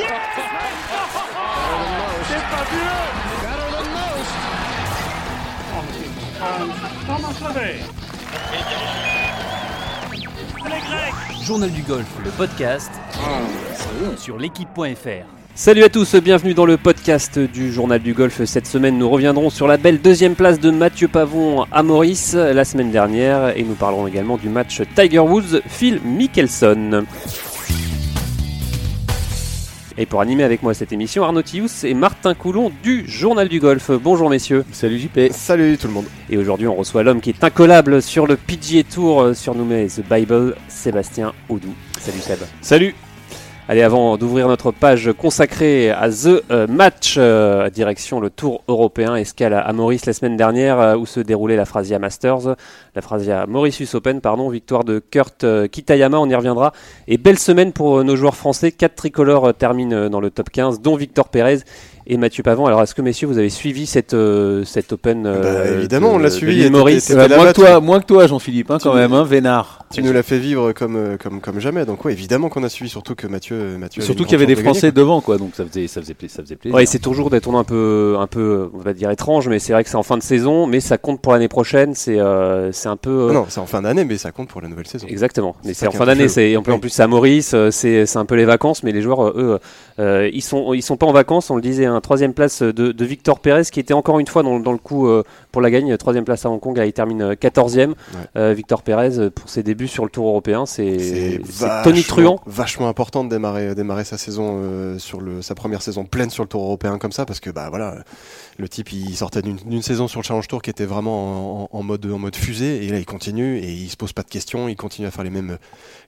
C'est fabuleux Journal du golf, le podcast sur l'équipe.fr. Salut à tous, bienvenue dans le podcast du Journal du Golf. Cette semaine, nous reviendrons sur la belle deuxième place de Mathieu Pavon à Maurice la semaine dernière et nous parlerons également du match Tiger Woods-Phil Mickelson. Et pour animer avec moi cette émission, Arnaud Thius et Martin Coulon du Journal du Golf. Bonjour messieurs. Salut JP. Salut tout le monde. Et aujourd'hui, on reçoit l'homme qui est incollable sur le PGA Tour, euh, surnommé The Bible, Sébastien Audou. Salut Seb. Salut. Allez, avant d'ouvrir notre page consacrée à The euh, Match, euh, direction le Tour européen, escale à Maurice la semaine dernière, euh, où se déroulait la Phrasia Masters, la Phrasia Mauritius Open, pardon, victoire de Kurt Kitayama, on y reviendra. Et belle semaine pour nos joueurs français, quatre tricolores terminent dans le top 15, dont Victor Pérez et Mathieu Pavon. Alors, est-ce que messieurs, vous avez suivi cette, euh, cette Open Bah, euh, évidemment, de- on l'a suivi, et Maurice là-bas, moins, que toi, moins que toi, Jean-Philippe, hein, quand même, hein, Vénard. Tu nous l'as fait vivre comme, euh, comme, comme jamais, donc ouais, évidemment qu'on a suivi, surtout que Mathieu, Mathieu Surtout qu'il y avait des de Français gagner, devant, quoi, donc ça faisait, ça faisait, pla- ça faisait plaisir. Ouais, c'est toujours des tournois un peu, un peu, on va dire étrange, mais c'est vrai que c'est en fin de saison, mais ça compte pour l'année prochaine. C'est, euh, c'est un peu. euh, Non, c'est en fin d'année, mais ça compte pour la nouvelle saison. Exactement. Mais C'est en fin un peu d'année. C'est en plus, en Oui. plus c'est à Maurice. C'est, c'est un peu les vacances, mais les joueurs, eux, euh, ils sont, ils sont pas en vacances. On le disait, un troisième place de, de Victor Pérez, qui était encore une fois dans, dans le coup euh, pour la gagne. Troisième place à Hong Kong, là, il termine euh, 14e. Euh, Victor Pérez pour ses débuts sur le Tour européen, c'est, Tony Truant. Vachement important de démarrer, démarrer sa saison sur le, sa première saison pleine sur le Tour européen comme ça, parce que bah voilà, le type il sortait d'une saison sur le Challenge Tour qui était vraiment en, mode, en mode fusée, et là il continue et il se pose pas de questions, il continue à faire les mêmes,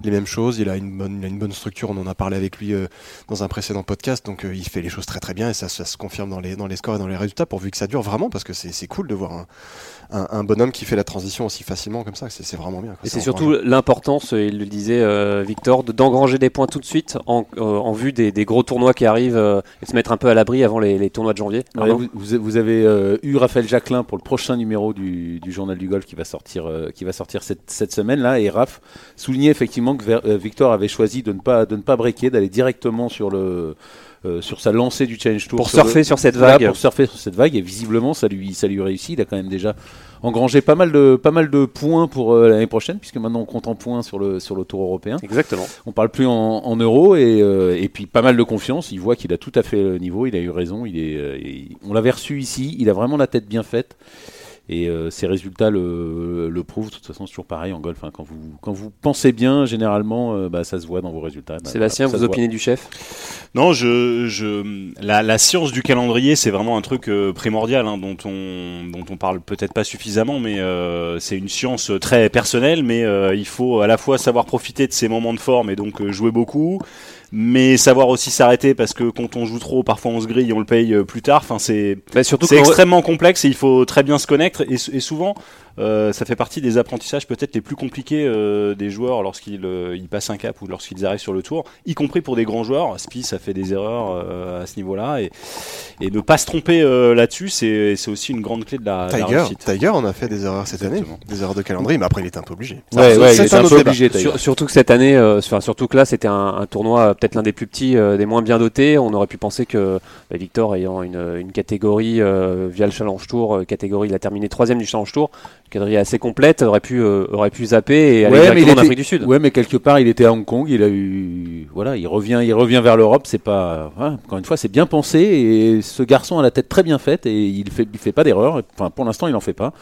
les mêmes choses. Il a une bonne, il a une bonne structure. On en a parlé avec lui euh, dans un précédent podcast, donc euh, il fait les choses très très bien et ça, ça se confirme dans les, dans les scores et dans les résultats, pourvu que ça dure vraiment, parce que c'est c'est cool de voir un, un, un bonhomme qui fait la transition aussi facilement comme ça. C'est vraiment bien. quoi. Et c'est surtout l'importance, euh, il le disait euh, Victor, de- d'engranger des points tout de suite en, euh, en vue des, des gros tournois qui arrivent euh, et de se mettre un peu à l'abri avant les, les tournois de janvier. Ouais, Arnaud vous, vous- vous avez euh, eu Raphaël Jacquelin pour le prochain numéro du, journal du golf qui va sortir, euh, cette, cette semaine là, et Raph soulignait effectivement que euh, Victor avait choisi de ne pas, de ne pas breaker, d'aller directement sur le, sur sa lancée du Challenge Tour pour sur le- surfer sur cette vague. pour surfer sur cette vague. Et visiblement ça lui ça lui réussit. Il a quand même déjà engrangé pas mal de pas mal de points pour euh, l'année prochaine puisque maintenant on compte en points sur le sur le tour européen. Exactement. on parle plus en, en euros et, euh, et puis pas mal de confiance. Il voit qu'il a tout à fait le niveau. Il a eu raison. Il est euh, il- on l'avait reçu ici. Il a vraiment la tête bien faite et euh, ses résultats le, le prouvent. De toute façon, c'est toujours pareil en golf. hein. Quand, vous, quand vous pensez bien, généralement, euh, bah, ça se voit dans vos résultats. Bah, Sébastien, ça vous opinez du chef? Non, je, je, la, la science du calendrier, c'est vraiment un truc euh, primordial hein, dont on, dont on parle peut-être pas suffisamment, mais euh, c'est une science très personnelle. Mais euh, il faut à la fois savoir profiter de ces moments de forme et donc euh, jouer beaucoup, mais savoir aussi s'arrêter parce que quand on joue trop, parfois on se grille, et on le paye euh, plus tard. Enfin, c'est Bah, extrêmement complexe et il faut très bien se connaître. Et, et souvent, euh, ça fait partie des apprentissages peut-être les plus compliqués euh, des joueurs lorsqu'ils euh, ils passent un cap ou lorsqu'ils arrivent sur le tour, y compris pour des grands joueurs. Spieth a fait des erreurs euh, à ce niveau-là et, et ne pas se tromper euh, là-dessus, c'est c'est aussi une grande clé de la, Tiger, réussite. Tiger, on a fait des erreurs cette année, des errobligés de calendrier, mais après il était un peu obligé. Ouais, Ça, ouais, c'est il était un peu débat. obligé. Sur- surtout que cette année, euh, enfin, surtout que là, c'était un, un tournoi peut-être l'un des plus petits, euh, des moins bien dotés. On aurait pu penser que bah, Victor, ayant une, une catégorie euh, via le Challenge Tour, euh, catégorie, il a terminé troisième du Challenge Tour, catégorie assez complète, aurait pu, euh, aurait pu zapper et aller Ouais, directement en était- Afrique du Sud. Ouais, mais quelque part, il était à Hong Kong. Il a eu, voilà, il revient, il revient vers l'Europe. C'est pas, voilà, encore une fois, c'est bien pensé. Et ce garçon a la tête très bien faite et il fait, il fait pas d'erreur. Enfin, pour l'instant, il en fait pas.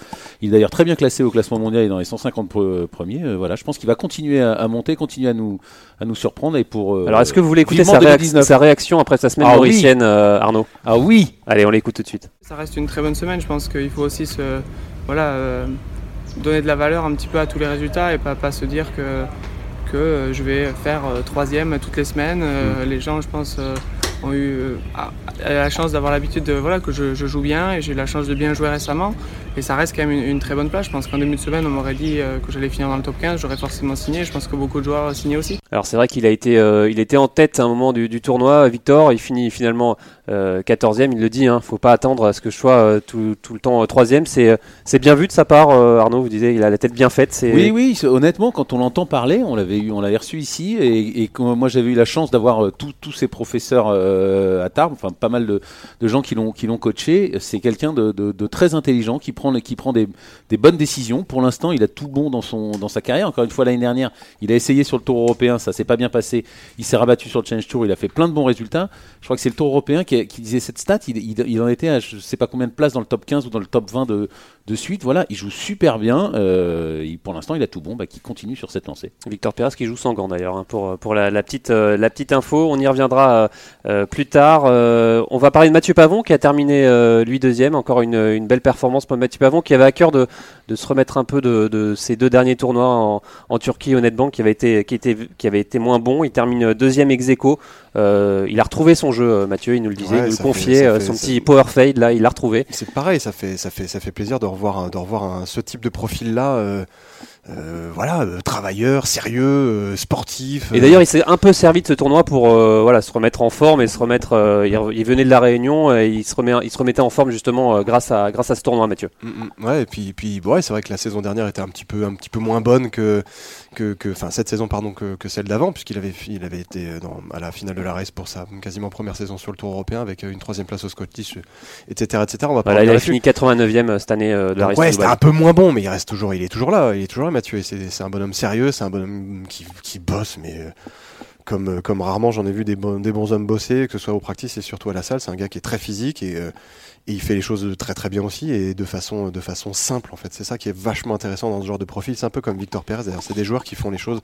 Il est d'ailleurs très bien classé au classement mondial et dans les 150 pre- premiers. Euh, voilà, je pense qu'il va continuer à, à monter, continuer à nous, à nous surprendre et pour. euh, Alors, est-ce que vous voulez écouter sa, réac- 2019. sa réaction après sa semaine Ah oui. mauricienne, euh, Arnaud? Ah oui. Allez, on l'écoute tout de suite. Ça reste une très bonne semaine. Je pense qu'il faut aussi se, voilà, euh, donner de la valeur un petit peu à tous les résultats et pas, pas se dire que, que euh, je vais faire euh, troisième toutes les semaines. Euh, Les gens, je pense, ont eu la chance d'avoir l'habitude de voilà que je, je joue bien et j'ai eu la chance de bien jouer récemment. et ça reste quand même une, une très bonne place. Je pense qu'en début de semaine, on m'aurait dit que j'allais finir dans le top 15, j'aurais forcément signé. Je pense que beaucoup de joueurs signé aussi. Alors c'est vrai qu'il a été, euh, il était en tête à un moment du, du tournoi, Victor. Il finit finalement euh, 14e. Il le dit, hein, faut pas attendre à ce que je sois euh, tout, le temps euh, troisième. C'est, euh, c'est bien vu de sa part, euh, Arnaud. Vous disiez, il a la tête bien faite. Oui, oui, honnêtement, quand on l'entend parler, on l'avait reçu ici, et, moi j'avais eu la chance d'avoir euh, tous ces professeurs euh, à Tarbes, enfin pas mal de, gens qui l'ont coaché. C'est quelqu'un de, très intelligent qui prend des, bonnes décisions. Pour l'instant, il a tout bon dans sa carrière. Encore une fois l'année dernière, il a essayé sur le Tour européen, ça s'est pas bien passé. Il s'est rabattu sur le Challenge Tour, il a fait plein de bons résultats. Je crois que c'est le Tour européen qui, qui disait cette stat. Il, il, en était à je sais pas combien de places dans le top 15 ou dans le top 20 de, de suite. Voilà, il joue super bien. Euh, il- pour l'instant, il a tout bon. Bah, qui continue sur cette lancée. Victor Pérez qui joue sans gants d'ailleurs hein, pour, pour la, la petite, euh, la petite info. On y reviendra euh, plus tard. Euh, on va parler de Mathieu Pavon qui a terminé euh, lui deuxième. Encore une, une belle performance pour Mathieu Pavon qui avait à cœur de, de se remettre un peu de, de ses deux derniers tournois en, en Turquie au Netbank qui avait été, qui était, qui avait été moins bon. Il termine deuxième ex aequo. Euh, il a retrouvé son jeu, Mathieu. Il nous le disait, Ouais, il nous le confiait, fait- son petit fait- power fade là, il l'a retrouvé. C'est pareil, ça fait, ça fait, ça fait plaisir de revoir, un- de revoir un- ce type de profil-là. Euh, voilà, euh, travailleur, sérieux, euh, sportif. Et d'ailleurs, il s'est un peu servi de ce tournoi pour voilà se remettre en forme et se remettre. il, il venait de la Réunion et il se remet, il se remettait en forme justement grâce à grâce à ce tournoi, Mathieu. Mm, mm. Ouais, et puis, puis ouais, c'est vrai que la saison dernière était un petit peu, un petit peu moins bonne que, que, enfin cette saison pardon que, que celle d'avant, puisqu'il avait, il avait été dans, à la finale de la race pour sa quasiment première saison sur le Tour européen avec une troisième place au Scottish, etc., etc. On va Voilà, il a fini 89e cette année de la race ouais, c'était un peu moins bon, mais il reste toujours, il est toujours là, il est toujours là, C'est, un bonhomme sérieux, c'est un bonhomme qui, qui bosse, mais euh, comme, euh, comme rarement j'en ai vu des, bons- des bons hommes bosser, que ce soit au practice et surtout à la salle. C'est un gars qui est très physique et, euh, et il fait les choses très très bien aussi et de façon, de façon simple en fait. C'est ça qui est vachement intéressant dans ce genre de profil. C'est un peu comme Victor. D'ailleurs, c'est des joueurs qui font les choses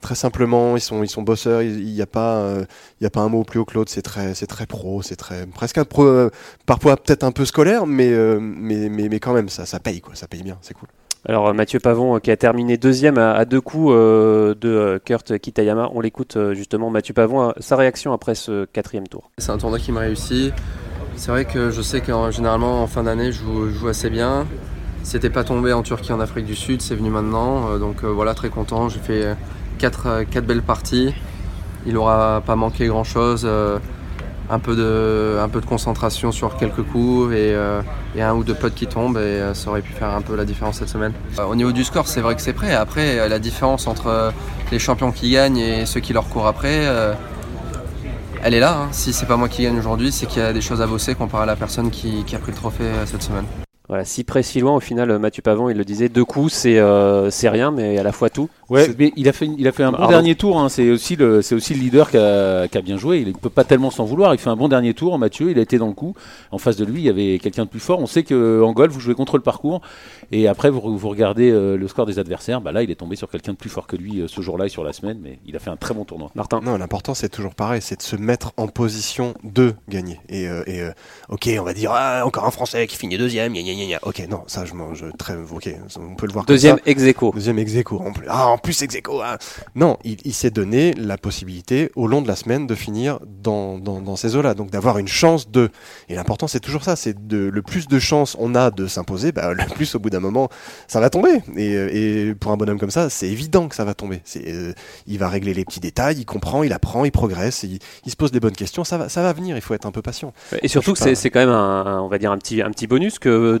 très simplement. Ils sont, ils sont bosseurs. Il n'y a pas, a pas un mot plus haut que l'autre. C'est très, très pro. C'est très, presque un pro, parfois peut-être un peu scolaire, mais, mais, mais, mais quand même, ça, ça paye quoi. Ça paye bien. C'est cool. Alors euh, Mathieu Pavon euh, qui a terminé deuxième à, deux coups euh, de Kurt Kitayama. On l'écoute justement Mathieu Pavon, sa réaction après ce quatrième tour. C'est un tournoi qui m'a réussi. C'est vrai que je sais que généralement en fin d'année je joue, assez bien. C'était pas tombé en Turquie, en Afrique du Sud, c'est venu maintenant. Donc voilà, très content. J'ai fait quatre, quatre belles parties. Il aura pas manqué grand chose. Un, peu de, un peu de concentration sur quelques coups et, euh, et un ou deux potes qui tombent et euh, ça aurait pu faire un peu la différence cette semaine. Euh, au niveau du score, c'est vrai que c'est prêt. Après, euh, la différence entre les champions qui gagnent et ceux qui leur courent après. elle est là. hein. Si c'est pas moi qui gagne aujourd'hui, c'est qu'il y a des choses à bosser comparé à la personne qui, qui a pris le trophée cette semaine. Voilà, si près si loin au final, Mathieu Pavon, il le disait, deux coups c'est euh, c'est rien, mais à la fois tout. Ouais, mais il a fait, il a fait un bon Pardon. dernier tour. hein. C'est aussi le, c'est aussi le leader qui a, qui a bien joué. Il ne peut pas tellement s'en vouloir. Il fait un bon dernier tour. Mathieu, il a été dans le coup. En face de lui, il y avait quelqu'un de plus fort. On sait que en golf, vous jouez contre le parcours. Et après, vous, vous regardez euh, le score des adversaires. Bah là, il est tombé sur quelqu'un de plus fort que lui euh, ce jour-là et sur la semaine. Mais il a fait un très bon tournoi. Martin. Non, l'important c'est toujours pareil, c'est de se mettre en position de gagner. Et, euh, et euh, ok, on va dire ah, encore un Français qui finit deuxième, gna, gna, gna, gna. Ok, non, ça je mange très. Ok, on peut le voir. comme Deuxième ça. ex aequo. Deuxième ex aequo, en plus. Ah, en plus ex aequo, ah. Non, il, il s'est donné la possibilité au long de la semaine de finir dans, dans, dans ces eaux-là, donc d'avoir une chance de. Et l'important c'est toujours ça, c'est de le plus de chances on a de s'imposer, bah, le plus au bout d'un moment ça va tomber. Et, et pour un bonhomme comme ça, c'est évident que ça va tomber. Euh, il va régler les petits détails, il comprend, il apprend, il progresse, il, il se pose des bonnes questions, ça va, ça va venir. Il faut être un peu patient. Et surtout c'est pas. quand même un, un- on va dire un petit, un petit bonus que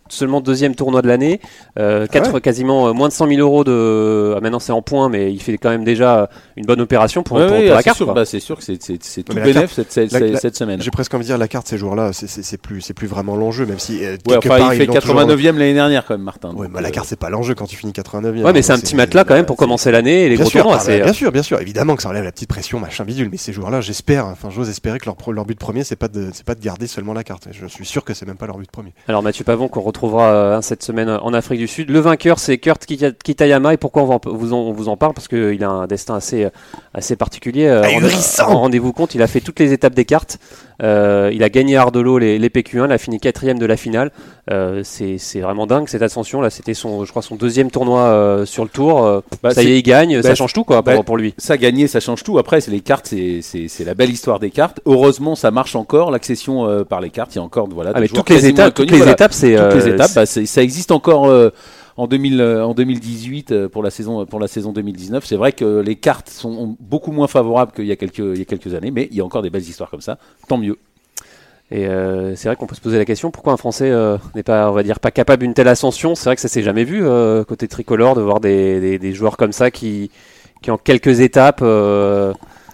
seulement deuxième tournoi de l'année, euh, quatre, ouais. quasiment euh, moins de 100 000 euros de. ah, maintenant c'est en points, mais il fait quand même déjà une bonne opération pour, Ouais, pour- ouais, pour ah, la c'est carte. sûr, bah, c'est sûr que c'est, c'est, c'est tout mais bénef cette, cette, la- la- cette semaine. J'ai presque envie de dire la carte ces jours-là, c'est, c'est, c'est plus, c'est plus vraiment l'enjeu, même si euh, enfin, part, il fait ils l'ont toujours- 89e l'année dernière quand même, Martin. Ouais, bah, la euh, carte c'est pas l'enjeu quand tu finis 89e. Ouais, mais c'est un petit matelas quand même pour commencer l'année et les Bien gros sûr, tournois. ah, bien sûr, bien sûr, évidemment que ça enlève la petite pression, machin bidule, mais ces joueurs-là, j'espère, enfin, j'ose espérer que leur, but premier, c'est pas de, c'est pas de garder seulement la carte. Je suis sûr que c'est même pas leur but premier. Alors Mathieu Pavon qu'on retrouvera euh, cette semaine en Afrique du Sud. Le vainqueur c'est Kurt Kita- Kitayama et pourquoi on, va vous en, on vous en parle? Parce qu'il a un destin assez, euh, assez particulier. Euh, Ahurissant Rendez-vous compte, il a fait toutes les étapes des cartes. Euh, il a gagné à Ardolo les, les PQ1, il a fini quatrième de la finale. Euh, c'est vraiment dingue cette ascension là. C'était son, je crois son deuxième tournoi euh, sur le tour. Euh, Bah, ça y est, il gagne, ça bah, change tout quoi bah, pour, pour lui. Ça gagner, ça change tout. Après, c'est les cartes, c'est, la belle histoire des cartes. Heureusement, ça marche encore. L'accession euh, par les cartes, il y a encore voilà. Ah, mais toutes les étapes, toutes les étapes, c'est Euh, Bah, ça existe encore euh, en, 2000, euh, en 2018 euh, pour la saison pour la saison 2019. C'est vrai que les cartes sont beaucoup moins favorables qu'il y a quelques il y a quelques années, mais il y a encore des belles histoires comme ça. Tant mieux. Et euh, c'est vrai qu'on peut se poser la question pourquoi un Français euh, n'est pas, on va dire, pas capable d'une telle ascension? C'est vrai que ça s'est jamais vu euh, côté tricolore de voir des, des, des joueurs comme ça qui, qui en quelques étapes.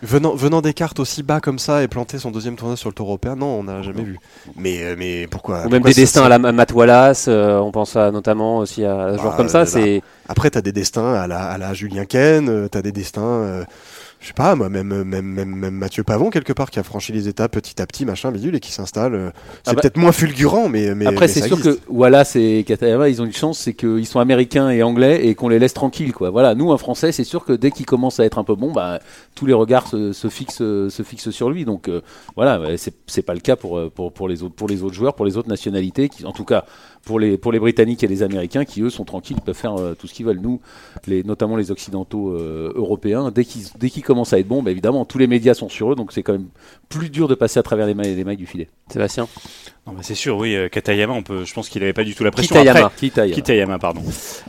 Venant, venant des cartes aussi bas comme ça et planter son deuxième tournoi sur le tour européen, non, on n'a jamais vu. Mais, euh, mais pourquoi ou même pourquoi des ça- destins à la Matt Wallace. euh, on pense à, notamment aussi à un joueur Ah, comme ça. C'est Après, t'as des destins à la, à la Julien Ken, euh, t'as des destins, euh, je sais pas, moi, même, même, même, même Mathieu Pavon, quelque part, qui a franchi les étapes petit à petit, machin, bidule, et qui s'installe. euh, C'est Ah bah- peut-être moins fulgurant, mais. mais Après, c'est sûr existe. que Wallace et Katayama, ils ont une chance, c'est qu'ils sont américains et anglais et qu'on les laisse tranquilles. Quoi. Voilà, nous, un Français, c'est sûr que dès qu'il commence à être un peu bon, bah, tous les regards se, se fixent, se fixent sur lui. Donc euh, voilà, c'est pas le cas pour, euh, pour, pour, les autres, pour les autres joueurs, pour les autres nationalités, qui, en tout cas pour les, pour les Britanniques et les Américains, qui eux sont tranquilles, peuvent faire euh, tout ce qu'ils veulent. Nous, les, notamment les Occidentaux euh, européens, dès qu'ils dès qu'ils commencent à être bons, bah, évidemment, tous les médias sont sur eux, donc c'est quand même plus dur de passer à travers les mailles, les mailles du filet. Sébastien. Non, bah, c'est sûr, oui, euh, Katayama, on peut, je pense qu'il avait pas du tout la pression. Kitayama. Après, Kitayama. Kitayama, pardon.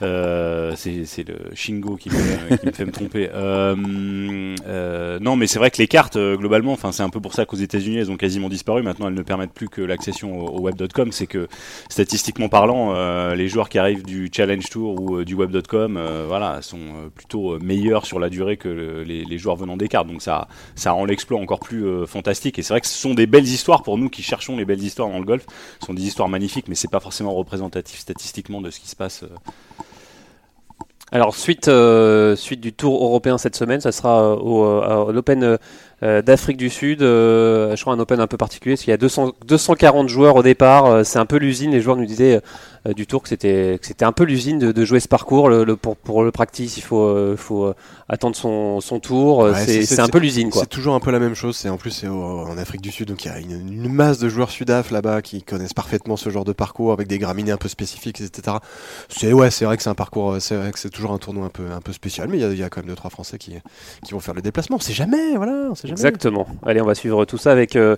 Euh, c'est c'est le Shingo qui me, qui me fait me tromper. Euh, euh, non, mais c'est vrai que les cartes, globalement, enfin, c'est un peu pour ça qu'aux États-Unis, elles ont quasiment disparu. Maintenant, elles ne permettent plus que l'accession au, au web.com. C'est que, statistiquement parlant, euh, les joueurs qui arrivent du Challenge Tour ou euh, du web.com, euh, voilà, sont euh, plutôt euh, meilleurs sur la durée que le- les, joueurs venant des cartes. Donc, ça, ça rend l'exploit encore plus fantastique. Et c'est vrai que ce sont des belles histoires pour nous qui cherchons les belles histoires dans le golf. Ce sont des histoires magnifiques, mais c'est pas forcément représentatif statistiquement de ce qui se passe. Alors suite, suite du Tour européen cette semaine, ça sera au, à l'Open d'Afrique du Sud. euh, je crois un Open un peu particulier, parce qu'il y a 200, 240 joueurs au départ. euh, c'est un peu l'usine. Les joueurs nous disaient euh, du Tour que c'était un peu l'usine de, de jouer ce parcours. Le, le- pour, pour le practice, il faut, euh, faut euh, attendre son, son tour. euh, Ouais, c'est un peu l'usine. C'est toujours un peu la même chose. C'est en plus c'est en Afrique du Sud, donc il y a une, une masse de joueurs sudaf là-bas qui connaissent parfaitement ce genre de parcours avec des graminées un peu spécifiques, etc. C'est ouais, c'est vrai que c'est un parcours, euh, c'est vrai que c'est toujours un tournoi un peu un peu spécial, mais il y a- il y, a quand même deux trois Français qui qui vont faire le déplacement. On sait jamais, voilà, on sait Exactement. Allez, on va suivre tout ça avec, euh,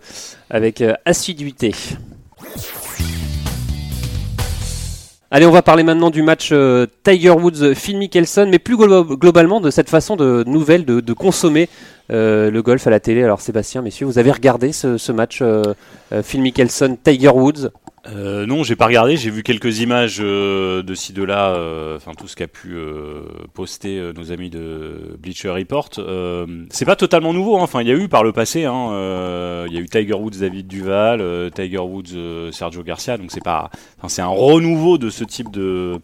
avec euh, assiduité. Allez, on va parler maintenant du match euh, Tiger Woods-Phil Mickelson, mais plus glo- globalement de cette façon de nouvelle de, consommer le golf à la télé. Alors Sébastien, messieurs, vous avez regardé ce, match euh, Phil Mickelson-Tiger Woods? Euh, non, j'ai pas regardé. J'ai vu quelques images euh, de ci de là. euh, Enfin, tout ce qu'a pu euh, poster euh, nos amis de Bleacher Report. C'est pas totalement nouveau. hein. Enfin, il y a eu par le passé. hein, Il y a eu Tiger Woods, David Duval, Tiger Woods, Sergio Garcia. Donc c'est pas. C'est un renouveau de ce type de.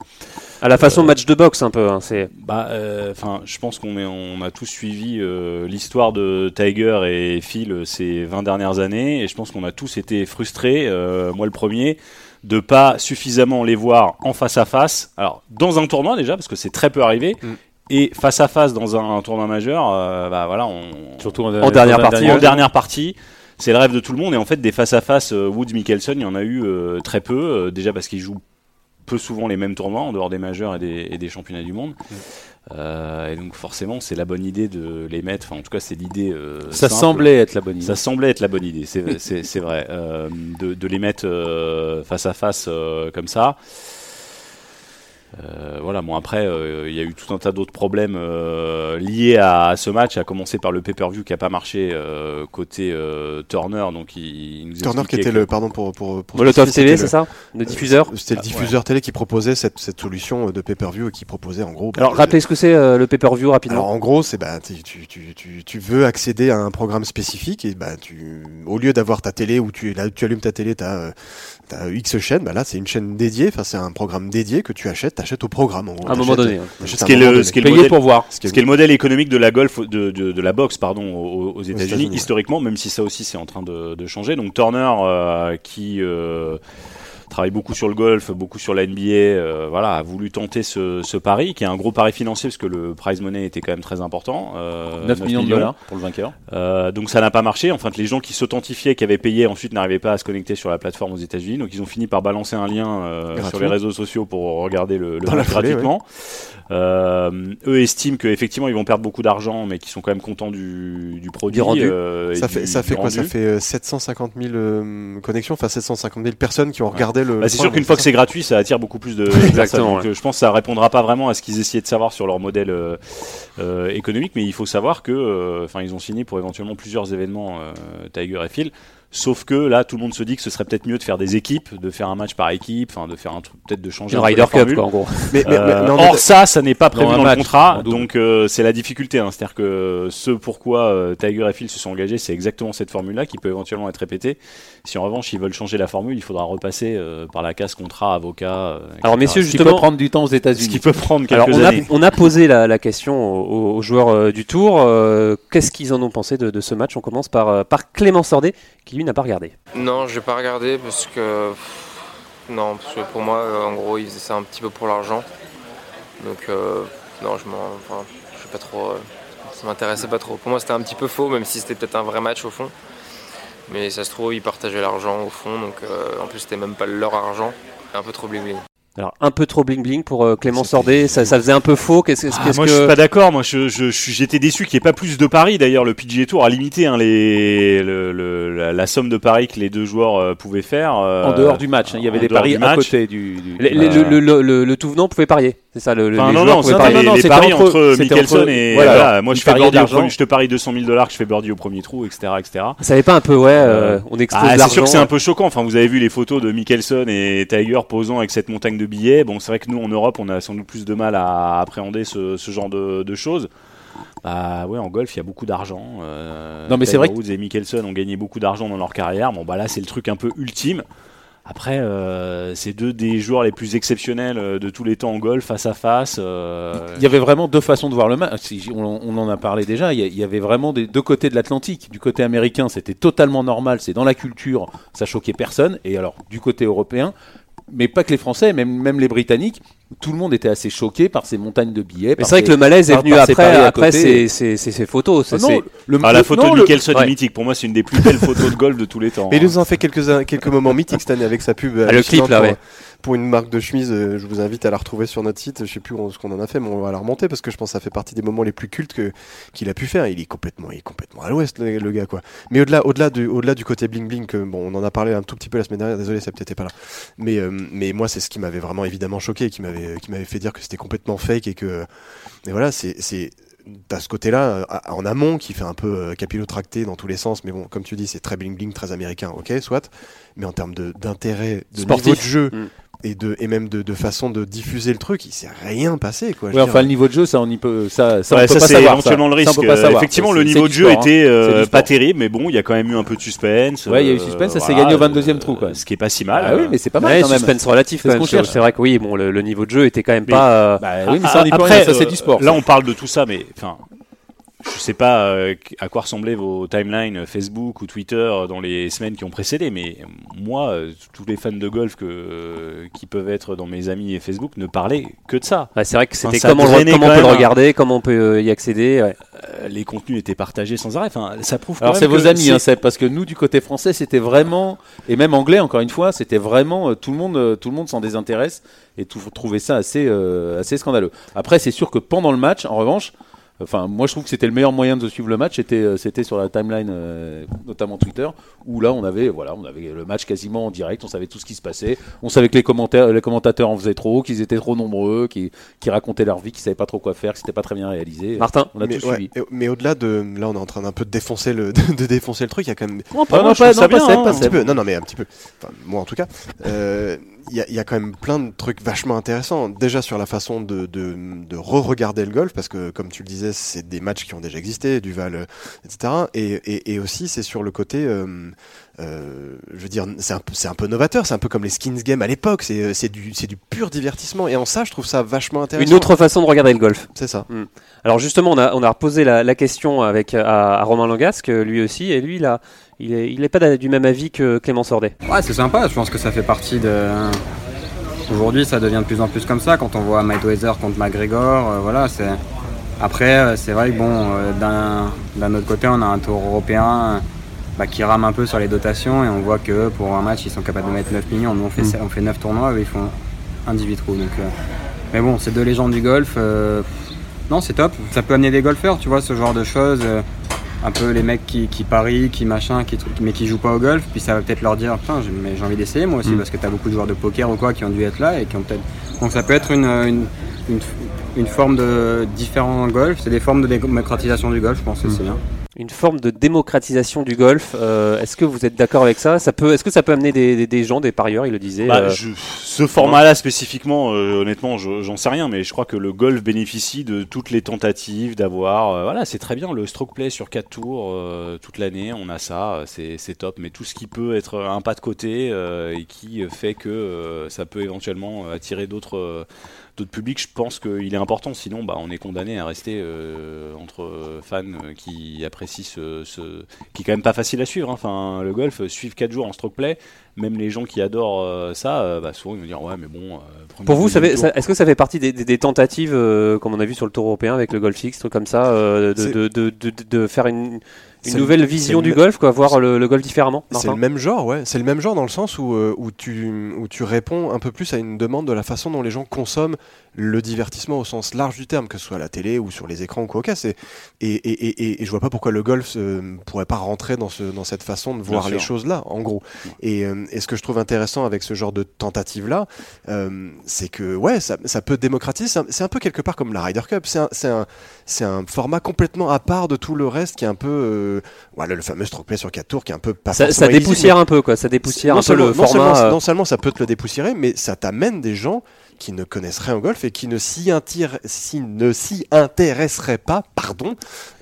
À la façon match de boxe un peu. hein, c'est Bah, euh, enfin, je pense qu'on est, on a tous suivi euh, l'histoire de Tiger et Phil euh, ces 20 dernières années, et je pense qu'on a tous été frustrés, euh, moi le premier, de pas suffisamment les voir en face à face. Alors, dans un tournoi déjà, parce que c'est très peu arrivé. Mm. Et face à face dans un, tournoi majeur, euh, bah voilà, on, Surtout En dernière partie, en dernière partie. C'est le rêve de tout le monde et en fait des face à face Woods Mickelson, il y en a eu euh, très peu euh, déjà parce qu'ils jouent peu souvent les mêmes tournois en dehors des majeurs et des, et des championnats du monde. Euh, et donc forcément c'est la bonne idée de les mettre. Enfin en tout cas c'est l'idée. euh, Ça simple. semblait être la bonne idée. Ça semblait être la bonne idée, c'est- c'est c'est vrai, euh, de, de les mettre euh, face à face euh, comme ça. Euh, voilà, bon après, euh, il y a eu tout un tas d'autres problèmes euh, liés à, à ce match, à commencer par le pay-per-view qui a pas marché euh, côté euh, Turner, donc il, il nous Turner qui était que- le pardon pour pour, pour Molotov spécifier, TV, c'était c'est le- ça Le diffuseur C'était le Ah, diffuseur télé qui proposait cette, cette solution de pay-per-view et qui proposait en gros. bah, Alors de- rappelez ce que c'est euh, le pay-per-view rapidement. Alors en gros, c'est bah tu, tu, tu, tu, tu veux accéder à un programme spécifique et bah tu au lieu d'avoir ta télé où tu là tu allumes ta télé, t'as as, as X chaînes, bah là c'est une chaîne dédiée, enfin c'est un programme dédié que tu achètes, t'achètes au programme. En gros, à un moment donné. Ce qui est le, modèle, pour voir. Ce qui est- ce qui est le modèle économique de la golf, de, de, de la boxe, pardon, aux, aux États-Unis, ouais. historiquement, même si ça aussi c'est en train de, de changer. Donc Turner, euh, qui euh, travaille beaucoup sur le golf, beaucoup sur la NBA, euh, voilà, a voulu tenter ce, ce pari, qui est un gros pari financier parce que le prize money était quand même très important. euh, 9 millions de dollars pour le vainqueur. Euh, donc ça n'a pas marché. Enfin, les gens qui s'authentifiaient, qui avaient payé, ensuite n'arrivaient pas à se connecter sur la plateforme aux États-Unis. Donc ils ont fini par balancer un lien euh, sur les réseaux sociaux pour regarder le, le match gratuitement. Euh, eux estiment qu'effectivement ils vont perdre beaucoup d'argent, mais qu'ils sont quand même contents du, du produit. Du rendu. euh, et Ça du- fait, ça du fait quoi? Ça fait euh, 750 000 euh, connexions, enfin 750 000 personnes qui ont regardé le. Bah, c'est sûr qu'une fois que c'est gratuit, ça attire beaucoup plus de personnes. Exactement, Donc, ouais. euh, je pense que ça répondra pas vraiment à ce qu'ils essayaient de savoir sur leur modèle euh, euh, économique, mais il faut savoir que, euh, enfin, ils ont signé pour éventuellement plusieurs événements euh, Tiger et Phil. Sauf que là, tout le monde se dit que ce serait peut-être mieux de faire des équipes, de faire un match par équipe, enfin, de faire un truc, peut-être de changer Une la Cup, quoi, en gros. Mais, mais- mais- Euh, or ça, ça n'est pas prévu dans match, le contrat, double. donc euh, c'est la difficulté. hein. C'est-à-dire que ce pourquoi euh, Tiger et Phil se sont engagés, c'est exactement cette formule-là qui peut éventuellement être répétée. Si en revanche ils veulent changer la formule, il faudra repasser euh, par la case contrat, avocat. euh, Alors, messieurs, Ce qui justement, peut prendre du temps aux ce États-Unis. qui peut prendre quelques Alors, on a, années. on a posé la, la question aux, aux joueurs euh, du tour. euh, Qu'est-ce qu'ils en ont pensé de, de ce match? On commence par, euh, par Clément Sordet, qui lui n'a pas regardé. Non, j'ai pas regardé parce que. Non, parce que pour moi, euh, en gros, ils faisaient ça un petit peu pour l'argent. Donc, euh, non, je m'en. Enfin, je suis pas trop. euh, ça m'intéressait pas trop. Pour moi, c'était un petit peu faux, même si c'était peut-être un vrai match au fond. Mais ça se trouve, ils partageaient l'argent au fond, donc en plus, c'était même pas leur argent. Un peu trop bling. Alors, un peu trop bling-bling pour euh, Clément Sordet. Ça, ça faisait un peu faux. Qu'est-ce Ah, qu'est-ce moi que... je suis pas d'accord, moi je, je, je suis- j'étais déçu qu'il n'y ait pas plus de paris. D'ailleurs le PGA Tour a limité hein, les, le, le- la, la somme de paris que les deux joueurs euh, pouvaient faire. euh, En dehors du match, hein, il y avait des paris du à côté du. du- Les- du- les- Euh, le, le, le, le tout venant pouvait parier. C'est ça, le, Enfin, les non, non, non, parier. non, non, les paris entre- entre, Mickelson et voilà. voilà, moi je fais birdie au premier, je te parie 200 000 dollars que je fais birdie au premier trou, etc., etc. Ça avait pas un peu, ouais, euh, on expose Ah, c'est sûr que c'est un peu choquant. Enfin, vous avez vu les photos de Mickelson et Tiger posant avec cette montagne de billets. Bon, c'est vrai que nous en Europe, on a sans doute plus de mal à appréhender ce, ce genre de, de choses. Bah ouais, en golf, il y a beaucoup d'argent. Euh, Non, mais c'est vrai que- Woods et Mickelson ont gagné beaucoup d'argent dans leur carrière. Bon, bah là, c'est le truc un peu ultime. Après, euh, c'est deux des joueurs les plus exceptionnels euh, de tous les temps en golf, face à face. euh, Il y avait vraiment deux façons de voir le match. On, en a parlé déjà. Il y, avait vraiment des deux côtés de l'Atlantique. Du côté américain, c'était totalement normal. C'est dans la culture. Ça choquait personne. Et alors, du côté européen, mais pas que les Français, même les Britanniques, tout le monde était assez choqué par ces montagnes de billets. Mais c'est vrai ces- que le malaise est venu par après, après ces, ces, ces- ces photos. Ah non, le- Ah, la le- photo non, de le- Mickelson est mythique. Pour moi, c'est une des plus belles photos de golf de tous les temps. Mais il hein. nous en fait quelques, quelques moments mythiques cette année avec sa pub. Ah, le clip, là, pour, ouais. Pour une marque de chemise, euh, je vous invite à la retrouver sur notre site. Je sais plus où- ce qu'on en a fait, mais on va la remonter parce que je pense que ça fait partie des moments les plus cultes que qu'il a pu faire. Il est complètement, il est complètement à l'ouest le, le gars quoi. Mais au-delà, au-delà du, au-delà du côté bling bling, que bon, on en a parlé un tout petit peu la semaine dernière. Désolé, ça peut-être pas là. Mais euh, mais moi, c'est ce qui m'avait vraiment évidemment choqué, qui m'avait qui m'avait fait dire que c'était complètement fake et que et voilà, c'est c'est T'as ce côté-là euh, en amont qui fait un peu euh, capillotracté dans tous les sens, mais bon, comme tu dis, c'est très bling bling, très américain, ok, soit. Mais en termes de- d'intérêt, de, Sportif. niveau de jeu Mm. Et de et même de, de façon de diffuser le truc, il s'est rien passé quoi. Ouais, enfin, le niveau de jeu, ça, on y peut, ça, ça, Ouais, on peut ça, pas c'est savoir. éventuellement ça. le Ça, on risque. peut pas Euh, savoir. Effectivement, le niveau de jeu sport, hein. était euh, C'est du pas terrible, mais bon, il y a quand même eu un peu de suspense. Ouais, il y a eu euh, suspense, ça s'est voilà, gagné au 22e trou, quoi. Ce qui est pas si mal. Ah oui, mais c'est pas mal Ouais, quand même. suspense relatif C'est ce C'est cherche. c'est vrai que oui, bon, le, le niveau de jeu était quand même Mais- pas. euh, Bah oui, mais ça, on y peut Après, rien, ça, c'est euh, du sport. Là, on parle de tout ça, mais enfin, je sais pas euh, à quoi ressemblaient vos timelines Facebook ou Twitter euh, dans les semaines qui ont précédé, mais moi, euh, tous les fans de golf que, euh, qui peuvent être dans mes amis et Facebook ne parlaient que de ça. ouais, c'est vrai que c'était comment, on peut le hein. regarder, comment on peut euh, y accéder. ouais. Euh, les contenus étaient partagés sans arrêt. Enfin, ça prouve. quand Alors c'est vos amis, c'est- hein, Seb, parce que nous du côté français c'était vraiment et même anglais encore une fois c'était vraiment euh, tout le monde euh, tout le monde s'en désintéresse et tout trouvait ça assez euh, assez scandaleux. Après c'est sûr que pendant le match en revanche Enfin, moi je trouve que c'était le meilleur moyen de suivre le match. C'était, euh, c'était sur la timeline, euh, notamment Twitter, où là on avait, voilà, on avait le match quasiment en direct. On savait tout ce qui se passait. On savait que les commentaires, les commentateurs en faisaient trop, qu'ils étaient trop nombreux, qu'ils, racontaient leur vie, qu'ils savaient pas trop quoi faire, que c'était pas très bien réalisé. Martin On a mais, tout ouais, suivi. mais au-delà de là, on est en train d'un peu de défoncer le de, de défoncer le truc. Il y a quand même Non, pas Non, moi, pas- ça non, pas bien, Seb, hein. pas un Seb. petit peu. Non, non, mais un petit peu. Enfin, moi, en tout cas, euh, y, y a quand même plein de trucs vachement intéressants. Déjà sur la façon de, de, de re-regarder le golf, parce que comme tu le disais, c'est des matchs qui ont déjà existé, Duval, euh, etc. Et, et, et aussi, c'est sur le côté, euh, euh, je veux dire, c'est un, peu- c'est un peu novateur. C'est un peu comme les skins game à l'époque. C'est euh, c'est du, c'est du pur divertissement. Et en ça, je trouve ça vachement intéressant. Une autre façon de regarder le golf. C'est ça. Alors justement, on a, on a reposé la, la question avec, à, à Romain Langasque, lui aussi, et lui, il a, il est, il est pas du même avis que Clément Sordet. Ouais, c'est sympa, je pense que ça fait partie de. Aujourd'hui, ça devient de plus en plus comme ça quand on voit Mayweather contre McGregor. euh, voilà, c'est. Après, euh, c'est vrai que bon, euh, d'un d'un autre côté, on a un tour européen euh, bah, qui rame un peu sur les dotations et on voit que pour un match, ils sont capables de mettre 9 millions. Nous, on fait, Mm. on fait 9 tournois, eux, ils font un 18 trous. Donc, euh, Mais bon, c'est deux légendes du golf. euh, non, c'est top. Ça peut amener des golfeurs, tu vois, ce genre de choses. euh, un peu les mecs qui, qui parient, qui machin, qui, mais qui jouent pas au golf. Puis ça va peut-être leur dire, putain, j'ai envie d'essayer moi aussi, Mm. parce que t'as beaucoup de joueurs de poker ou quoi qui ont dû être là et qui ont peut-être. Donc ça peut être une, une, une, une forme de différent golf. C'est des formes de démocratisation du golf, je pense que Mm. c'est bien. Une forme de démocratisation du golf. euh, est-ce que vous êtes d'accord avec ça, ça peut, Est-ce que ça peut amener des, des- des gens, des parieurs, il le disait Bah, euh, je- ce format-là spécifiquement, euh, honnêtement, je- j'en sais rien, mais je crois que le golf bénéficie de toutes les tentatives d'avoir. euh, voilà, c'est très bien le stroke play sur 4 tours euh, toute l'année, on a ça, c'est c'est top. Mais tout ce qui peut être un pas de côté euh, et qui fait que euh, ça peut éventuellement attirer d'autres. D'autres publics, je pense qu'il est important, sinon bah, on est condamné à rester euh, entre fans qui apprécient ce, ce- qui est quand même pas facile à suivre. hein. Enfin, le golf, euh, suivre 4 jours en stroke play, même les gens qui adorent euh, ça, euh, bah, souvent ils vont dire ouais mais bon. euh, premier, Pour vous, est-ce que ça fait partie des, des- des tentatives, euh, comme on a vu sur le Tour européen avec le Golf X, trucs comme ça, euh, de, C'est- de, de, de- de faire une, une nouvelle le- vision du golf, quoi, voir le, le golf différemment C'est le même genre, ouais. C'est le même genre dans le sens où, euh, où, tu, où tu réponds un peu plus à une demande de la façon dont les gens consomment le divertissement au sens large du terme, que ce soit à la télé ou sur les écrans ou quoi que c'est. Et, je vois pas pourquoi le golf euh, pourrait pas rentrer dans, ce, dans cette façon de voir les choses là, en gros. Et, euh, et ce que je trouve intéressant avec ce genre de tentative là, euh, c'est que ouais, ça, ça peut démocratiser. C'est un, c'est un peu quelque part comme la Ryder Cup. C'est un, c'est un, c'est un format complètement à part de tout le reste qui est un peu, euh, voilà, le fameux stroke play sur 4 tours qui est un peu pas ça, illisible, dépoussière un peu, quoi. Ça dépoussière non un peu seulement, le non format. seulement- euh, non seulement ça peut te le dépoussiérer, mais ça t'amène des gens qui ne connaissent rien au golf et qui ne s'y intéresseraient pas, pardon,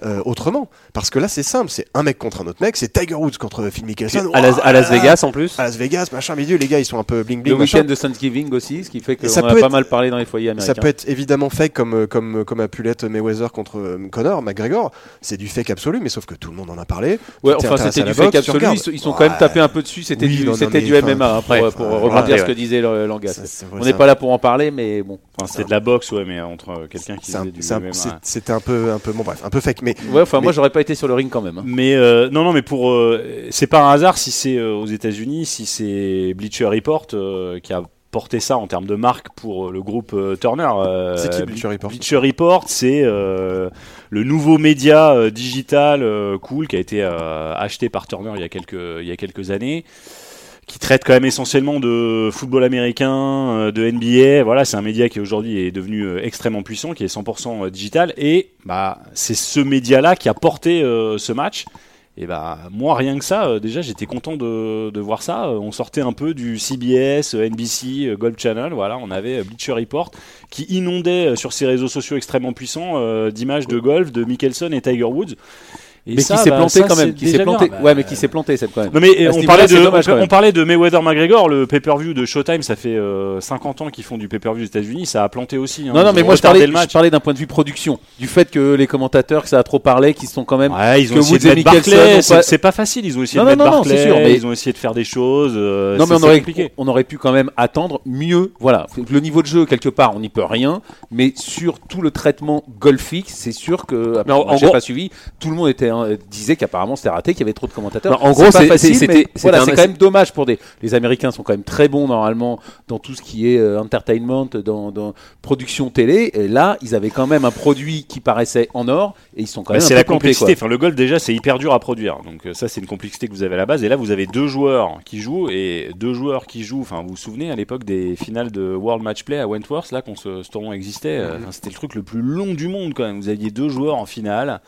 euh, autrement. Parce que là, c'est simple, c'est un mec contre un autre mec, c'est Tiger Woods contre Phil Mickelson. à, Las, à Las Ouah, Vegas en plus. À Las Vegas, machin, milieu, les gars, ils sont un peu bling Le week-end de Thanksgiving aussi, ce qui fait ça qu'on a pas être- mal parlé dans les foyers américains. Ça peut être évidemment fake comme, comme, comme a pu l'être Mayweather contre euh, Connor, McGregor. C'est du fake absolu, mais sauf que tout le monde en a parlé. Ouais, enfin c'était du fake boxe, absolu. Ils sont- quand même tapés un peu dessus. C'était Oui, du, non, du enfin, MMA après, ouais, pour ouais, rebondir ouais, ce que disait Langas. On n'est pas là pour en parler, mais bon. Enfin, c'était de la boxe, ouais, mais entre euh, quelqu'un qui c'est un- faisait du c'est c'est- C'était un peu, un peu, bon bref, un peu fake, mais Ouais, enfin moi j'aurais pas été sur le ring quand même. hein. Mais euh, non, non, mais pour euh, c'est pas un hasard si c'est euh, aux États-Unis, si c'est Bleacher Report euh, qui a porté ça en termes de marque pour le groupe Turner. c'est qui Bleacher Report? Bleacher Report, c'est euh, le nouveau média euh, digital euh, cool qui a été euh, acheté par Turner il y a quelques il y a quelques années qui traite quand même essentiellement de football américain, euh, de NBA. Voilà, c'est un média qui aujourd'hui est devenu euh, extrêmement puissant, qui est 100% digital. Et bah, c'est ce média-là qui a porté euh, ce match. Et bah, moi, rien que ça, euh, déjà, j'étais content de, voir ça. Euh, On sortait un peu du CBS, euh, NBC, euh, Golf Channel. Voilà, on avait euh, Bleacher Report qui inondait euh, sur ses réseaux sociaux extrêmement puissants euh, d'images de golf de Mickelson et Tiger Woods. Et mais ça, qui s'est bah, planté ça, quand même. c'est Qui s'est déjà planté. bien. Ouais, mais qui s'est planté cette quand même. Non mais on parlait, de, dommage, quand on, même. on parlait de Mayweather McGregor, le pay-per-view de Showtime, ça fait euh, 50 ans qu'ils font du pay-per-view aux États-Unis, ça a planté aussi. hein. Non, non, mais moi je parlais, je parlais d'un point de vue production, du fait que les commentateurs, que ça a trop parlé, qu'ils sont quand même. Ouais, ils ont que essayé Woods de et mettre Barclay, c'est pas- c'est pas facile, ils ont essayé Non, de non, mettre Barclay, sûr, mais- ils ont essayé de faire des choses. euh, Non, mais on aurait, on aurait pu quand même attendre mieux. Voilà, le niveau de jeu quelque part, on n'y peut rien, mais sur tout le traitement golfique, c'est sûr que. J'ai pas suivi. Tout le monde était hein, disait qu'apparemment c'était raté, qu'il y avait trop de commentateurs. Non, en gros, c'est- facile, c'est- mais c'était- voilà, un- quand même dommage pour des. Les Américains sont quand même très bons normalement dans tout ce qui est euh, entertainment, dans, dans production télé. Et là, ils avaient quand même un produit qui paraissait en or, et ils sont quand Bah, même. c'est la plantés, complexité. quoi. Enfin, le golf déjà, c'est hyper dur à produire. Donc euh, ça, c'est une complexité que vous avez à la base. Et là, vous avez deux joueurs qui jouent et deux joueurs qui jouent. Enfin, vous vous souvenez à l'époque des finales de World Match Play à Wentworth, là, quand ce, ce tournoi existait, euh, enfin, c'était le truc le plus long du monde quand même. Vous aviez deux joueurs en finale.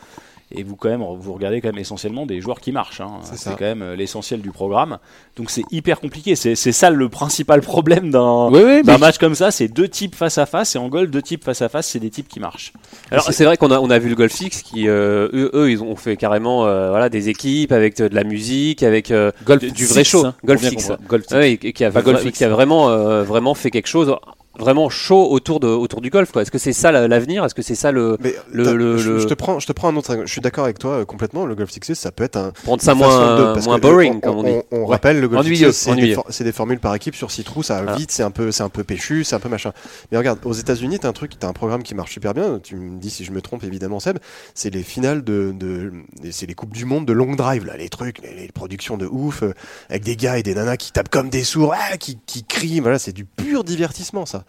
Et vous quand même, vous regardez quand même essentiellement des joueurs qui marchent. hein. C'est quand même euh, l'essentiel du programme. Donc c'est hyper compliqué. C'est c'est ça le principal problème d'un Oui, oui, d'un mais match comme ça. C'est deux types face à face. Et en golf, deux types face à face, c'est des types qui marchent. Alors c'est vrai qu'on a, on a vu le Golf X qui, euh, eux, eux, ils ont fait carrément euh, voilà, des équipes avec de la musique, avec euh, Golf du- du vrai show. hein, Golf Six. Golf Six. ouais, et, et qui a, Golf qui a vraiment, euh, vraiment fait quelque chose vraiment chaud autour, de, autour du golf. quoi. Est-ce que c'est ça la- l'avenir? Est-ce que c'est ça le Mais le- le- je, le- je te prends, je te prends un autre. Je suis d'accord avec toi euh, complètement. Le golf sixes, ça peut être un. prendre ça moins, moins boring on, comme on dit On, Ouais. rappelle le golf c'est des, for- formules par équipe sur six trous, ça va Voilà. vite, c'est un peu, c'est un peu péchu, c'est un peu machin. Mais regarde, aux États-Unis, t'as un truc, t'as un programme qui marche super bien. Tu me dis si je me trompe, évidemment, Seb. C'est les finales de, de c'est les coupes du monde de long drive là, les trucs, les, les productions de ouf, euh, avec des gars et des nanas qui tapent comme des sourds, ah, qui, qui crient. Voilà, c'est du pur divertissement ça.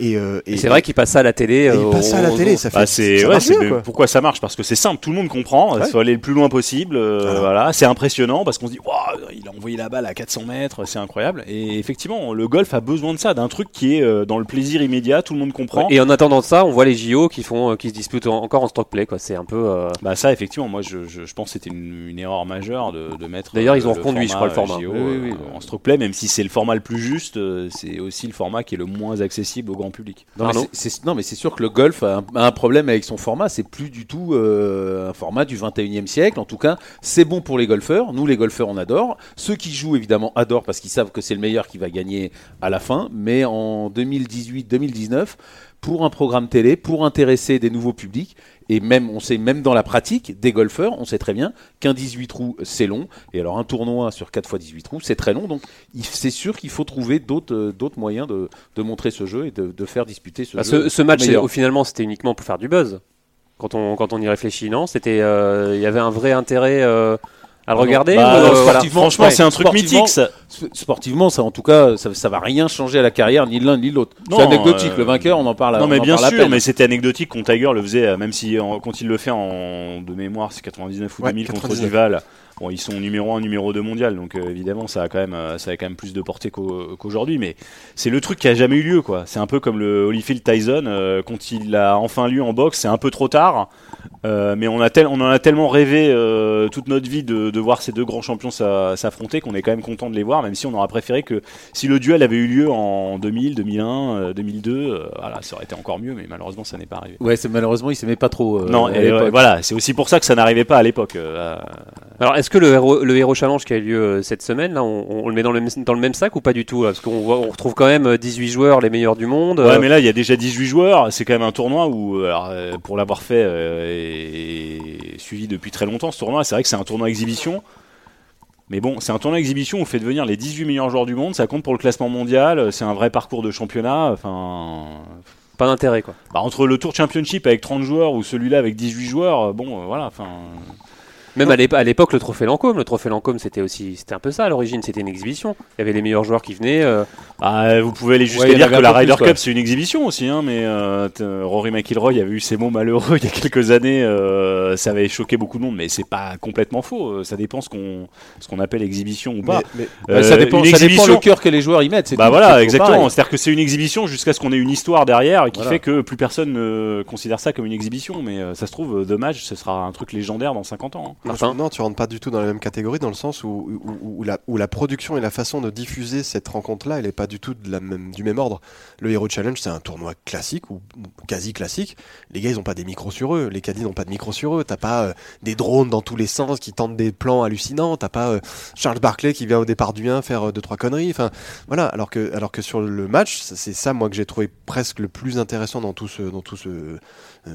Et, euh, Et c'est vrai qu'il passe ça à la télé. il euh, passe ça à la télé, ça fait. Bah, c'est ça ouais, bien, pourquoi ça marche parce que c'est simple, tout le monde comprend. Il Ouais. faut aller le plus loin possible. euh, Voilà. voilà, c'est impressionnant parce qu'on se dit, il a envoyé la balle à 400 mètres, c'est incroyable. Et effectivement, le golf a besoin de ça, d'un truc qui est euh, dans le plaisir immédiat, tout le monde comprend. Et en attendant ça, on voit les JO qui font, euh, qui se disputent en- encore en stroke play. Quoi. C'est un peu. euh, Bah ça, effectivement, moi je, je, je pense que c'était une, une erreur majeure de, de mettre. D'ailleurs, euh, ils ont reconduit, je crois, le format. JO, Oui, oui, oui. euh, en stroke play, même si c'est le format le plus juste, euh, c'est aussi le format qui est le moins accessible au grand public. Non mais, c'est, c'est- non, mais c'est sûr que le golf a un, a un problème avec son format. C'est plus du tout euh, un format du 21e siècle. En tout cas, c'est bon pour les golfeurs. Nous, les golfeurs, on adore. Ceux qui jouent, évidemment, adorent parce qu'ils savent que c'est le meilleur qui va gagner à la fin. Mais en 2018-2019, pour un programme télé, pour intéresser des nouveaux publics, et même, on sait, même dans la pratique des golfeurs, on sait très bien qu'un 18 trous, c'est long. Et alors, un tournoi sur 4 fois 18 trous, c'est très long. Donc, c'est sûr qu'il faut trouver d'autres, euh, d'autres moyens de, de montrer ce jeu et de, de faire disputer ce bah, jeu. ce, ce match, finalement, c'était uniquement pour faire du buzz. Quand on, quand on y réfléchit, non? C'était, euh, il y avait un vrai intérêt euh, à le regarder. Bah, ou, euh, sportivement, voilà. franchement, ouais, c'est un truc mythique. Ça. Sportivement, ça, en tout cas, ça, ça va rien changer à la carrière, ni l'un ni l'autre. C'est anecdotique. euh, Le vainqueur, on en parle. Non on mais en bien sûr, peine. mais c'était anecdotique quand Tiger le faisait, euh, même si en- quand il le fait en de mémoire, c'est 99 ou Ouais, 2000 contre 99. Duval. Bon, ils sont numéro 1, numéro 2 mondial, donc euh, évidemment ça a quand même, euh, ça a quand même plus de portée qu'au- qu'aujourd'hui. Mais c'est le truc qui a jamais eu lieu, quoi. C'est un peu comme le Holyfield Tyson euh, quand il a enfin lieu en boxe, c'est un peu trop tard. Euh, mais on, a tel- on en a tellement rêvé euh, toute notre vie de, de voir ces deux grands champions s'a- s'affronter qu'on est quand même content de les voir, même si on aurait préféré que si le duel avait eu lieu en 2000, 2001, euh, 2002, euh, voilà, ça aurait été encore mieux, mais malheureusement ça n'est pas arrivé. Ouais, c'est malheureusement, il s'aimait pas trop. euh, non, à et, l'époque. euh, voilà, c'est aussi pour ça que ça n'arrivait pas à l'époque. euh, Alors, est-ce que le Hero, le Hero Challenge qui a eu lieu euh, cette semaine, là, on, on le met dans le, même- dans le même sac ou pas du tout là Parce qu'on on retrouve quand même euh, 18 joueurs, les meilleurs du monde. Ouais, euh, mais là, il y a déjà 18 joueurs. C'est quand même un tournoi où, euh, alors, euh, pour l'avoir fait euh, et, et suivi depuis très longtemps, ce tournoi, c'est vrai que c'est un tournoi exhibition. Mais bon, c'est un tournoi exhibition où on fait devenir les 18 meilleurs joueurs du monde. Ça compte pour le classement mondial. C'est un vrai parcours de championnat. Enfin, Pas d'intérêt, quoi. bah, entre le Tour Championship avec 30 joueurs ou celui-là avec 18 joueurs, euh, bon, euh, voilà. Enfin, Même à l'ép- à l'époque, le trophée Lancôme, le trophée Lancôme, c'était aussi, c'était un peu ça à l'origine, c'était une exhibition. Il y avait les meilleurs joueurs qui venaient. euh, bah, vous pouvez aller jusqu'à Ouais, dire que la Ryder Cup c'est une exhibition aussi, hein, mais euh, t- Rory McIlroy avait eu ses mots malheureux il y a quelques années. euh, ça avait choqué beaucoup de monde, mais c'est pas complètement faux. euh, Ça dépend ce qu'on ce qu'on appelle exhibition ou pas. Mais- mais- Ouais, ça Euh, dépend, une ça dépend exhibition- le cœur que les joueurs y mettent. c'est Bah tout, voilà, exactement. C'est-à-dire que c'est une exhibition jusqu'à ce qu'on ait une histoire derrière et qui Voilà. fait que plus personne ne considère ça comme une exhibition. Mais euh, ça se trouve, euh, dommage, ce sera un truc légendaire dans 50 ans. hein. Martin non, tu rentres pas du tout dans la même catégorie dans le sens où, où, où la, où la production et la façon de diffuser cette rencontre-là, elle est pas du tout de la même, du même ordre. Le Hero Challenge, c'est un tournoi classique ou quasi classique. Les gars, ils ont pas des micros sur eux. Les caddies n'ont pas de micros sur eux. T'as pas euh, des drones dans tous les sens qui tentent des plans hallucinants. T'as pas euh, Charles Barclay qui vient au départ du 1 faire euh, deux trois conneries. Enfin, voilà. Alors que, alors que sur le match, c'est ça moi que j'ai trouvé presque le plus intéressant dans tout ce, dans tout ce euh,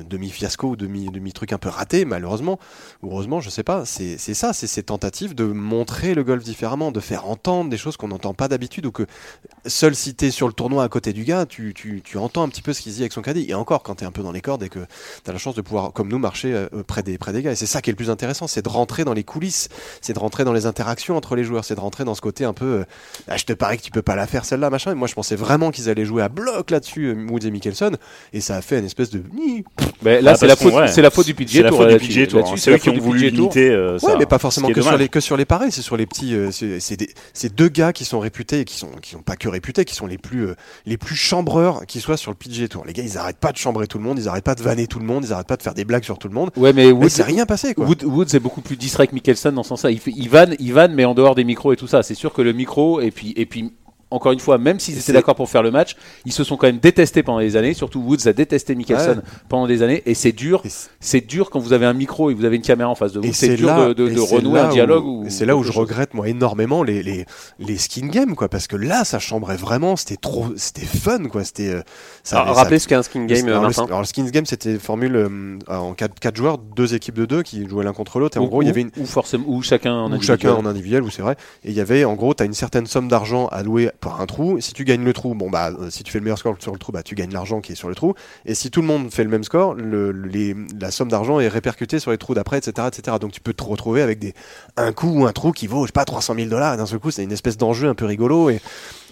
demi fiasco ou demi, demi truc un peu raté, malheureusement heureusement, je sais pas, c'est c'est ça, c'est ces tentatives de montrer le golf différemment, de faire entendre des choses qu'on n'entend pas d'habitude ou que seul si t'es sur le tournoi à côté du gars, tu, tu, tu entends un petit peu ce qu'il dit avec son caddie. Et encore, quand t'es un peu dans les cordes et que t'as la chance de pouvoir, comme nous, marcher euh, près, des, près des gars. Et c'est ça qui est le plus intéressant, c'est de rentrer dans les coulisses, c'est de rentrer dans les interactions entre les joueurs, c'est de rentrer dans ce côté un peu, euh, ah, je te parie que tu peux pas la faire celle-là, machin. Et moi, je pensais vraiment qu'ils allaient jouer à bloc là-dessus, euh, Woods et Mickelson, et ça a fait une espèce de... Mais là, Bah, c'est la faute, ouais. c'est la faute du PGA C'est la Tour. faute du. Là-dessus, hein. c'est eux qui ont voulu. Limiter euh, ça. Ouais, mais pas forcément que sur, les, que sur les pareils, c'est sur les petits. euh, c'est c'est des- c'est deux gars qui sont réputés et qui sont, qui sont pas que réputés, qui sont les plus, euh, les plus chambreurs qui soient sur le PGA Tour. Les gars, ils arrêtent pas de chambrer tout le monde, ils arrêtent pas de vanner tout le monde, ils arrêtent pas de faire des blagues sur tout le monde. Ouais, mais Mais Woods, c'est rien passé, quoi. Wood- Woods est beaucoup plus distrait que Mickelson dans ce sens-là. Il, il, vanne, il vanne, mais en dehors des micros et tout ça. C'est sûr que le micro, et puis, et puis encore une fois, même s'ils étaient d'accord pour faire le match, ils se sont quand même détestés pendant des années. Surtout Woods a détesté Mickelson Ouais. pendant des années. Et c'est dur. C'est- dur quand vous avez un micro et vous avez une caméra en face de vous. Et C'est dur là, de, renouer un dialogue. où- ou c'est là où je chose. regrette moi énormément les, les, les skin games quoi, parce que là ça chambrait vraiment, c'était trop, c'était fun quoi, c'était. euh, ça alors, avait- ça- rappelez ce qu'est un skin game, alors, le, Martin. alors, le skins game c'était formule euh, en 4, joueurs, deux équipes de deux qui jouaient l'un contre l'autre et en Ou- gros il y ou- avait une, ou forcément, ou chacun en ou individuel. chacun en individuel, ou c'est vrai. Et il y avait, en gros, tu as une certaine somme d'argent à louer un trou. Si tu gagnes le trou, bon bah, euh, si tu fais le meilleur score sur le trou, bah tu gagnes l'argent qui est sur le trou. Et si tout le monde fait le même score, le, la somme d'argent est répercutée sur les trous d'après, etc., etc. Donc tu peux te retrouver avec des un coup ou un trou qui vaut, je sais pas, 300 000 dollars. D'un seul coup, c'est une espèce d'enjeu un peu rigolo. Et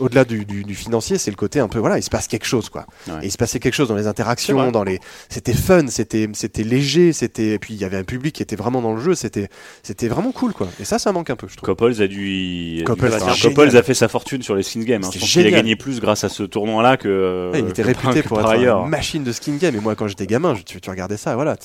au-delà du, du, du financier, c'est le côté un peu voilà, il se passe quelque chose quoi. Ouais. Et il se passait quelque chose dans les interactions, dans les, c'était fun, c'était c'était léger, c'était et puis il y avait un public qui était vraiment dans le jeu, c'était c'était vraiment cool quoi. Et ça, ça manque un peu, je trouve. Couples a dû. A fait sa fortune sur les Skins Games. hein. Je C'était pense qu'il a gagné plus grâce à ce tournoi-là que. Ouais, il était que réputé que pour être ailleurs. une machine de skin game. Et moi, quand j'étais gamin, je- tu, tu regardais ça, voilà.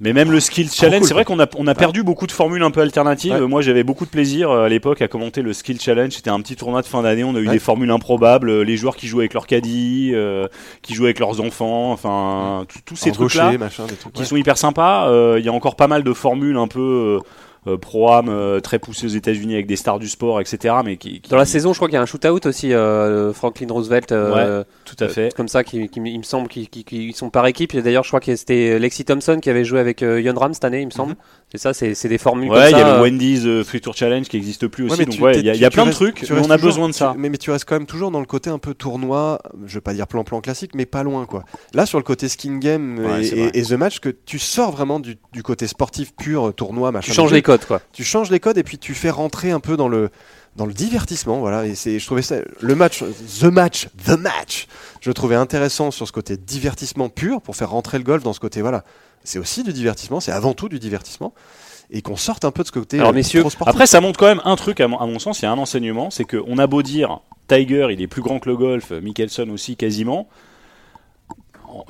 Mais même le Skills Challenge, cool, c'est vrai qu'on a, on a perdu beaucoup de formules un peu alternatives. Ouais. Euh, Moi, j'avais beaucoup de plaisir euh, à l'époque à commenter le Skill Challenge. C'était un petit tournoi de fin d'année. On a eu des formules improbables. euh, Les joueurs qui jouaient avec leur caddie, euh, qui jouaient avec leurs enfants, enfin, tous ces trucs-là machin, des trucs. qui ouais. sont hyper sympas. Euh, Il y a encore pas mal de formules un peu euh, pro-am, euh, très poussées aux États-Unis avec des stars du sport, etc. Mais qui, qui- Dans la saison, je crois qu'il y a un shootout aussi, euh, Franklin Roosevelt. euh, tout à fait. euh, Comme ça, qui, qui- il me semble qu'ils qui, qui- ils sont par équipe. Et D'ailleurs, je crois que c'était Lexi Thompson qui avait joué avec euh, Yon Ram cette année, il me semble. C'est ça, c'est c'est des formules comme Ouais, il y a le Wendy's euh, Free Tour Challenge qui existe plus aussi. Ouais, mais donc tu- ouais, il y a, il y plein de trucs, mais on a toujours- besoin de tu- ça. mais, mais tu restes quand même toujours dans le côté un peu tournoi, je vais pas dire plan-plan classique, mais pas loin quoi. Là, sur le côté skin game Ouais, et, The Match, que tu sors vraiment du, du côté sportif pur, tournoi, machin. tu changes les codes, quoi. tu changes les codes et puis tu fais rentrer un peu dans le dans le divertissement voilà et c'est je trouvais ça le match the match the match je trouvais intéressant sur ce côté divertissement pur pour faire rentrer le golf dans ce côté voilà c'est aussi du divertissement c'est avant tout du divertissement et qu'on sorte un peu de ce côté Alors, euh, messieurs, trop sportif. Après, ça montre quand même un truc, à mon, à mon sens, il y a un enseignement, c'est qu'on a beau dire Tiger, il est plus grand que le golf, Mickelson aussi quasiment.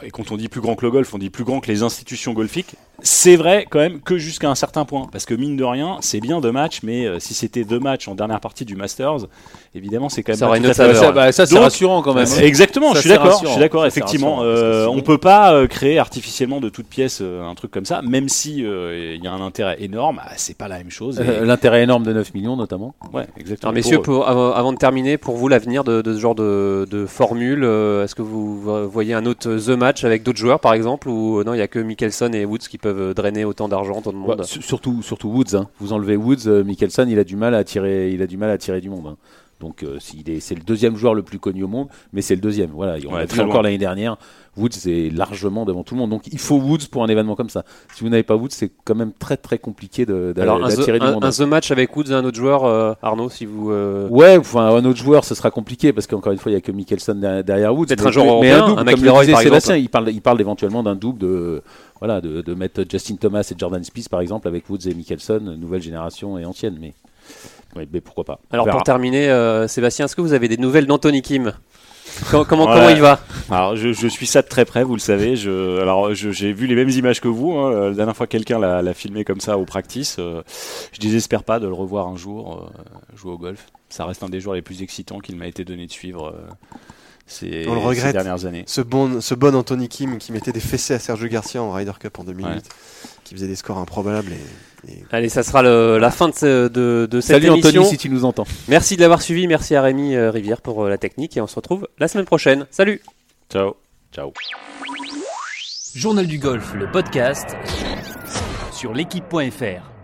Et quand on dit plus grand que le golf, on dit plus grand que les institutions golfiques. C'est vrai quand même que jusqu'à un certain point, parce que mine de rien, c'est bien deux matchs, mais euh, si c'était deux matchs en dernière partie du Masters, évidemment, c'est quand même Ça pas aurait tout une à autre fait- saveur. Ça, bah, ça, c'est Donc, rassurant quand même. hein. Exactement, Ça, je suis c'est d'accord, je suis d'accord, Ça, c'est effectivement. rassurant, parce que Euh, sinon- on peut pas euh, créer artificiellement de toute pièce euh, un truc comme ça, même si euh, il y a un intérêt énorme, ah, c'est pas la même chose. et- Euh, L'intérêt énorme de 9 millions notamment. ouais, exactement. Alors, messieurs, Pour- pour- avant, avant de terminer, pour vous, l'avenir de, de ce genre de, de formule, euh, est-ce que vous vo- voyez un autre The Match avec d'autres joueurs, par exemple, ou euh, non, il n'y a que Mickelson et Woods qui peuvent drainer autant d'argent, le monde Bah, su- surtout, surtout Woods. hein. Vous enlevez Woods, euh, Mickelson, il a du mal à tirer, il a du mal à tirer du monde. hein. Donc, euh, c'est le deuxième joueur le plus connu au monde, mais c'est le deuxième. Voilà, on Ouais, l'a très vu encore l'année dernière. Woods est largement devant tout le monde. Donc, il faut Woods pour un événement comme ça. Si vous n'avez pas Woods, c'est quand même très très compliqué d'attirer the, du un- monde. un The Match avec Woods et un autre joueur, euh, Arnaud, si vous. euh, Ouais, enfin un autre joueur, ce sera compliqué parce qu'encore une fois, il y a que Mickelson derrière- derrière Woods. Peut-être Mais- un joueur mais européen, double, un comme le disait Sébastien, il parle, il parle éventuellement d'un double de, voilà, de, de mettre Justin Thomas et Jordan Spieth par exemple avec Woods et Mickelson, nouvelle génération et ancienne, mais, ouais, mais pourquoi pas. Alors, pour terminer, euh, Sébastien, est-ce que vous avez des nouvelles d'Anthony Kim? Comment, comment, il va? Alors, je, je suis ça de très près, vous le savez. Je, alors, je- j'ai vu les mêmes images que vous. hein. La dernière fois, quelqu'un l'a filmé comme ça au practice. Euh, je désespère pas de le revoir un jour euh, jouer au golf. Ça reste un des joueurs les plus excitants qu'il m'a été donné de suivre euh, ces, On le ces regrette. dernières années. ce bon ce bon Anthony Kim qui mettait des fessées à Sergio Garcia en Ryder Cup en 2008 Ouais. qui faisait des scores improbables et, et Allez, ça sera le- la fin de, ce- de, de cette Salut émission. Anthony si tu nous entends. Merci de l'avoir suivi. Merci à Rémi euh, Rivière pour euh, la technique. Et on se retrouve la semaine prochaine. Salut Ciao. Ciao. Journal du golf, le podcast sur l'équipe.fr.